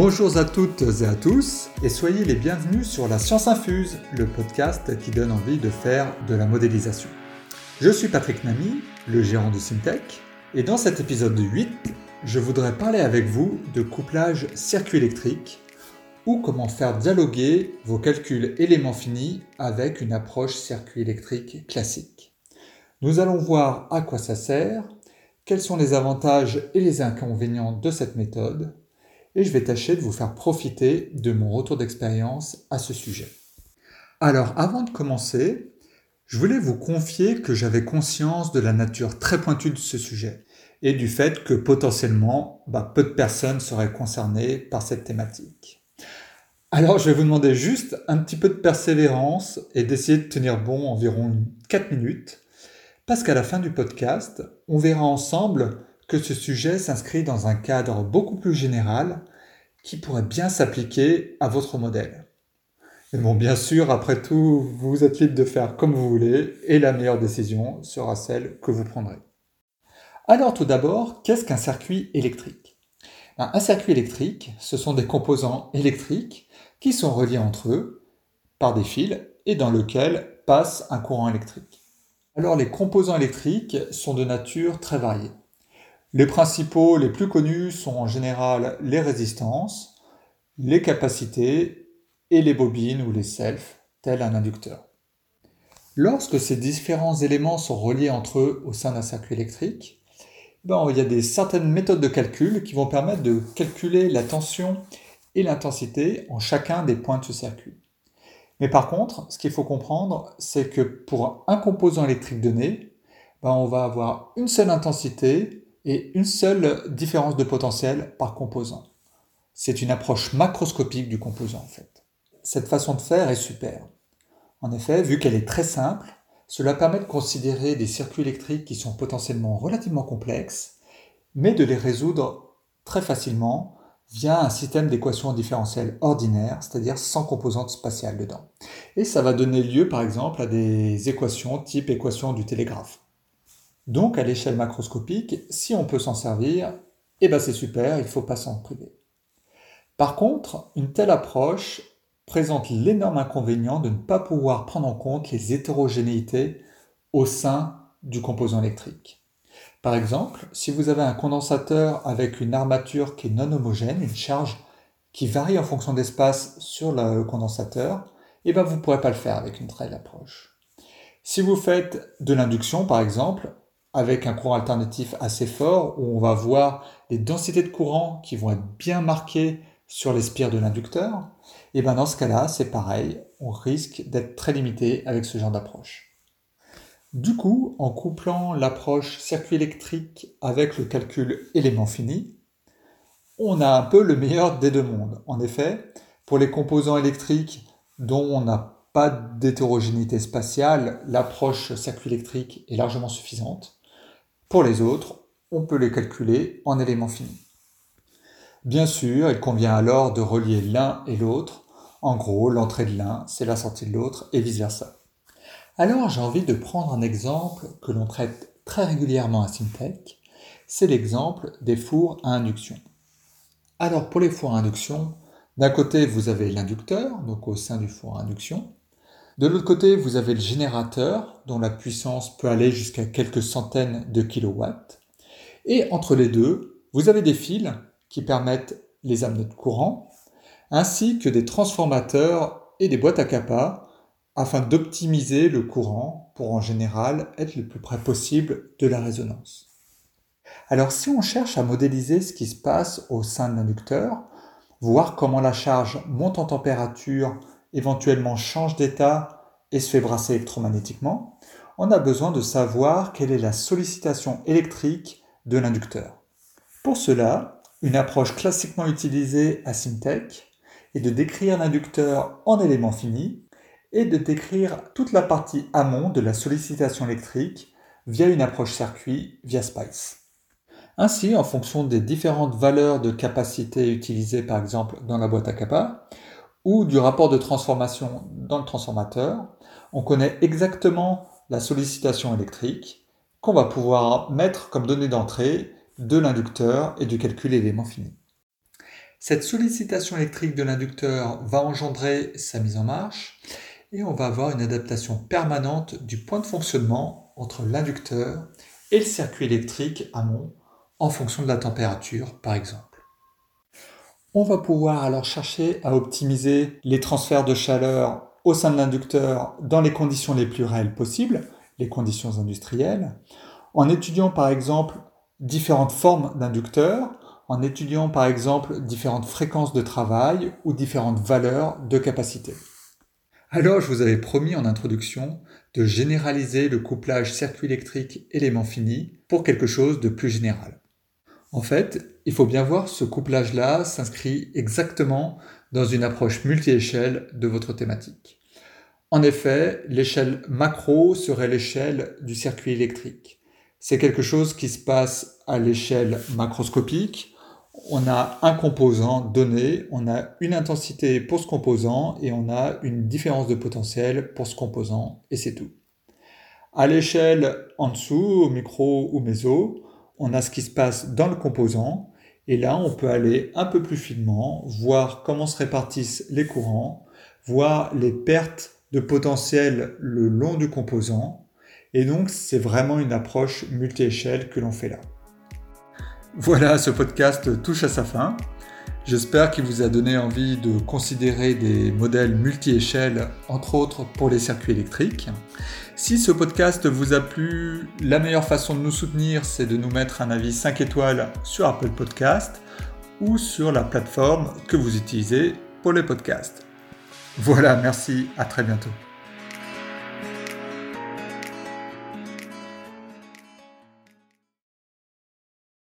Bonjour à toutes et à tous et soyez les bienvenus sur la Science Infuse, le podcast qui donne envie de faire de la modélisation. Je suis Patrick Namy, le gérant de Syntech, et dans cet épisode 8, je voudrais parler avec vous de couplage circuit électrique ou comment faire dialoguer vos calculs éléments finis avec une approche circuit électrique classique. Nous allons voir à quoi ça sert, quels sont les avantages et les inconvénients de cette méthode, et je vais tâcher de vous faire profiter de mon retour d'expérience à ce sujet. Alors avant de commencer, je voulais vous confier que j'avais conscience de la nature très pointue de ce sujet et du fait que potentiellement bah, peu de personnes seraient concernées par cette thématique. Alors je vais vous demander juste un petit peu de persévérance et d'essayer de tenir bon environ 4 minutes parce qu'à la fin du podcast, on verra ensemble que ce sujet s'inscrit dans un cadre beaucoup plus général qui pourrait bien s'appliquer à votre modèle. Mais bon, bien sûr, après tout, vous êtes libre de faire comme vous voulez et la meilleure décision sera celle que vous prendrez. Alors tout d'abord, qu'est-ce qu'un circuit électrique? Ben, Un circuit électrique, ce sont des composants électriques qui sont reliés entre eux par des fils et dans lesquels passe un courant électrique. Alors les composants électriques sont de nature très variée. Les principaux, les plus connus sont en général les résistances, les capacités et les bobines ou les selfs, tel un inducteur. Lorsque ces différents éléments sont reliés entre eux au sein d'un circuit électrique, ben, il y a des certaines méthodes de calcul qui vont permettre de calculer la tension et l'intensité en chacun des points de ce circuit. Mais par contre, ce qu'il faut comprendre, c'est que pour un composant électrique donné, ben, on va avoir une seule intensité et une seule différence de potentiel par composant. C'est une approche macroscopique du composant en fait. Cette façon de faire est super. En effet, vu qu'elle est très simple, cela permet de considérer des circuits électriques qui sont potentiellement relativement complexes, mais de les résoudre très facilement via un système d'équations différentielles ordinaires, c'est-à-dire sans composante spatiale dedans. Et ça va donner lieu par exemple à des équations type équation du télégraphe. Donc à l'échelle macroscopique, si on peut s'en servir, eh ben c'est super, il ne faut pas s'en priver. Par contre, une telle approche présente l'énorme inconvénient de ne pas pouvoir prendre en compte les hétérogénéités au sein du composant électrique. Par exemple, si vous avez un condensateur avec une armature qui est non homogène, une charge qui varie en fonction d'espace sur le condensateur, eh ben vous ne pourrez pas le faire avec une telle approche. Si vous faites de l'induction, par exemple, avec un courant alternatif assez fort où on va voir les densités de courant qui vont être bien marquées sur les spires de l'inducteur, et bien dans ce cas-là, c'est pareil, on risque d'être très limité avec ce genre d'approche. Du coup, en couplant l'approche circuit électrique avec le calcul élément fini, on a un peu le meilleur des deux mondes. En effet, pour les composants électriques dont on n'a pas d'hétérogénéité spatiale, l'approche circuit électrique est largement suffisante. Pour les autres, on peut les calculer en éléments finis. Bien sûr, il convient alors de relier l'un et l'autre. En gros, l'entrée de l'un, c'est la sortie de l'autre, et vice-versa. Alors j'ai envie de prendre un exemple que l'on traite très régulièrement à Syntech. C'est l'exemple des fours à induction. Alors pour les fours à induction, d'un côté vous avez l'inducteur, donc au sein du four à induction, de l'autre côté, vous avez le générateur, dont la puissance peut aller jusqu'à quelques centaines de kilowatts. Et entre les deux, vous avez des fils qui permettent les amener de courant, ainsi que des transformateurs et des boîtes à capa afin d'optimiser le courant pour en général être le plus près possible de la résonance. Alors si on cherche à modéliser ce qui se passe au sein de l'inducteur, voir comment la charge monte en température éventuellement change d'état et se fait brasser électromagnétiquement, on a besoin de savoir quelle est la sollicitation électrique de l'inducteur. Pour cela, une approche classiquement utilisée à Syntech est de décrire l'inducteur en éléments finis et de décrire toute la partie amont de la sollicitation électrique via une approche circuit via SPICE. Ainsi, en fonction des différentes valeurs de capacité utilisées par exemple dans la boîte à capa, ou du rapport de transformation dans le transformateur, on connaît exactement la sollicitation électrique qu'on va pouvoir mettre comme donnée d'entrée de l'inducteur et du calcul élément fini. Cette sollicitation électrique de l'inducteur va engendrer sa mise en marche et on va avoir une adaptation permanente du point de fonctionnement entre l'inducteur et le circuit électrique amont en fonction de la température par exemple. On va pouvoir alors chercher à optimiser les transferts de chaleur au sein de l'inducteur dans les conditions les plus réelles possibles, les conditions industrielles, en étudiant par exemple différentes formes d'inducteurs, en étudiant par exemple différentes fréquences de travail ou différentes valeurs de capacité. Alors, je vous avais promis en introduction de généraliser le couplage circuit électrique élément fini pour quelque chose de plus général. En fait, il faut bien voir ce couplage-là s'inscrit exactement dans une approche multi-échelle de votre thématique. En effet, l'échelle macro serait l'échelle du circuit électrique. C'est quelque chose qui se passe à l'échelle macroscopique, on a un composant donné, on a une intensité pour ce composant et on a une différence de potentiel pour ce composant et c'est tout. À l'échelle en dessous, micro ou méso, on a ce qui se passe dans le composant et là on peut aller un peu plus finement, voir comment se répartissent les courants, voir les pertes de potentiel le long du composant et donc c'est vraiment une approche multi-échelle que l'on fait là. Voilà, ce podcast touche à sa fin. J'espère qu'il vous a donné envie de considérer des modèles multi-échelles, entre autres pour les circuits électriques. Si ce podcast vous a plu, la meilleure façon de nous soutenir, c'est de nous mettre un avis 5 étoiles sur Apple Podcast ou sur la plateforme que vous utilisez pour les podcasts. Voilà, merci, à très bientôt.